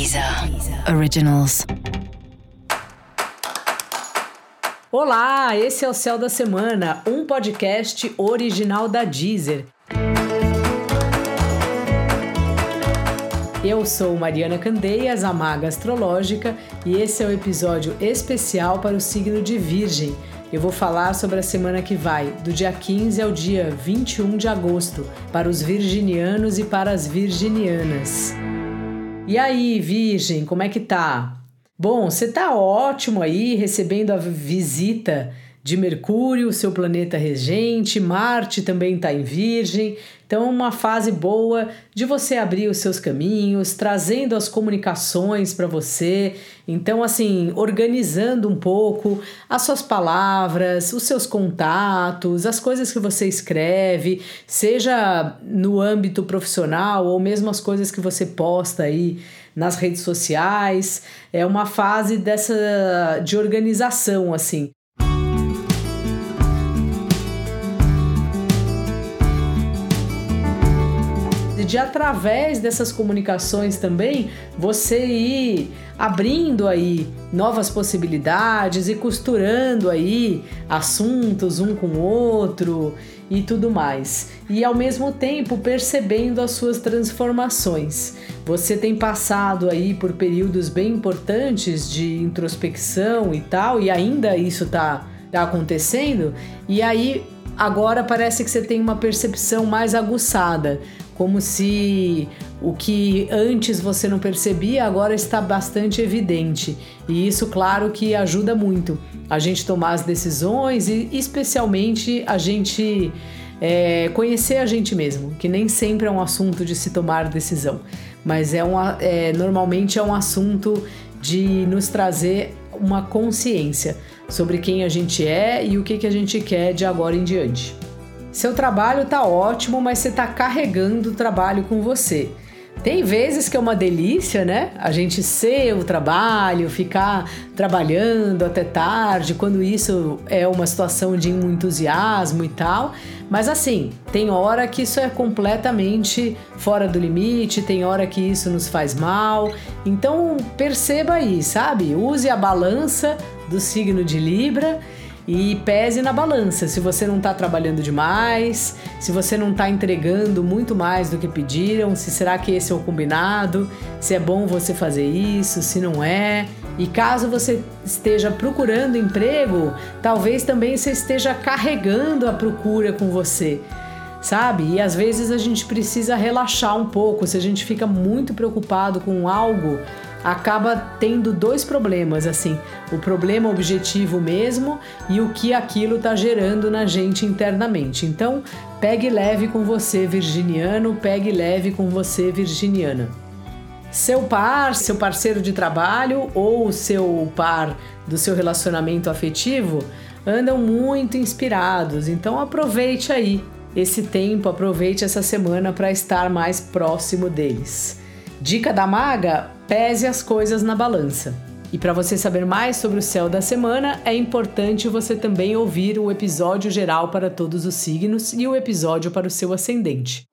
Deezer Originals. Olá, esse é o Céu da Semana, um podcast original da Deezer. Eu sou Mariana Candeias, a maga astrológica, e esse é o um episódio especial para o signo de Virgem. Eu vou falar sobre a semana que vai, do dia 15 ao dia 21 de agosto, para os virginianos e para as virginianas. E aí, Virgem, como é que tá? Bom, você tá ótimo aí, recebendo a visita de Mercúrio, seu planeta regente, Marte também está em Virgem. Então, uma fase boa de você abrir os seus caminhos, trazendo as comunicações para você. Então, assim, organizando um pouco as suas palavras, os seus contatos, as coisas que você escreve, seja no âmbito profissional ou mesmo as coisas que você posta aí nas redes sociais. É uma fase dessa de organização, assim. De através dessas comunicações também você ir abrindo aí novas possibilidades e costurando aí assuntos um com o outro e tudo mais. E ao mesmo tempo percebendo as suas transformações. Você tem passado aí por períodos bem importantes de introspecção e tal, e ainda isso tá, tá acontecendo, e aí agora parece que você tem uma percepção mais aguçada como se o que antes você não percebia agora está bastante evidente. E isso, claro, que ajuda muito a gente tomar as decisões e, especialmente, a gente é, conhecer a gente mesmo, que nem sempre é um assunto de se tomar decisão, mas é, um, é normalmente é um assunto de nos trazer uma consciência sobre quem a gente é e o que, que a gente quer de agora em diante. Seu trabalho tá ótimo, mas você tá carregando o trabalho com você. Tem vezes que é uma delícia, né? A gente ser o trabalho, ficar trabalhando até tarde, quando isso é uma situação de entusiasmo e tal. Mas assim, tem hora que isso é completamente fora do limite, tem hora que isso nos faz mal. Então perceba aí, sabe? Use a balança do signo de Libra e pese na balança se você não está trabalhando demais, se você não está entregando muito mais do que pediram, se será que esse é o combinado, se é bom você fazer isso, se não é. E caso você esteja procurando emprego, talvez também você esteja carregando a procura com você sabe? E às vezes a gente precisa relaxar um pouco. Se a gente fica muito preocupado com algo, acaba tendo dois problemas, assim, o problema objetivo mesmo e o que aquilo está gerando na gente internamente. Então, pegue leve com você, virginiano, pegue leve com você, virginiana. Seu par, seu parceiro de trabalho ou seu par do seu relacionamento afetivo andam muito inspirados, então aproveite aí esse tempo, aproveite essa semana para estar mais próximo deles. Dica da maga: pese as coisas na balança. E para você saber mais sobre o céu da semana, é importante você também ouvir o episódio geral para todos os signos e o episódio para o seu ascendente.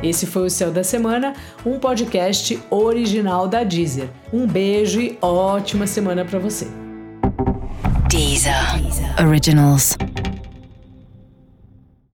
Esse foi o Céu da Semana, um podcast original da Deezer. Um beijo e ótima semana para você. Deezer. Originals.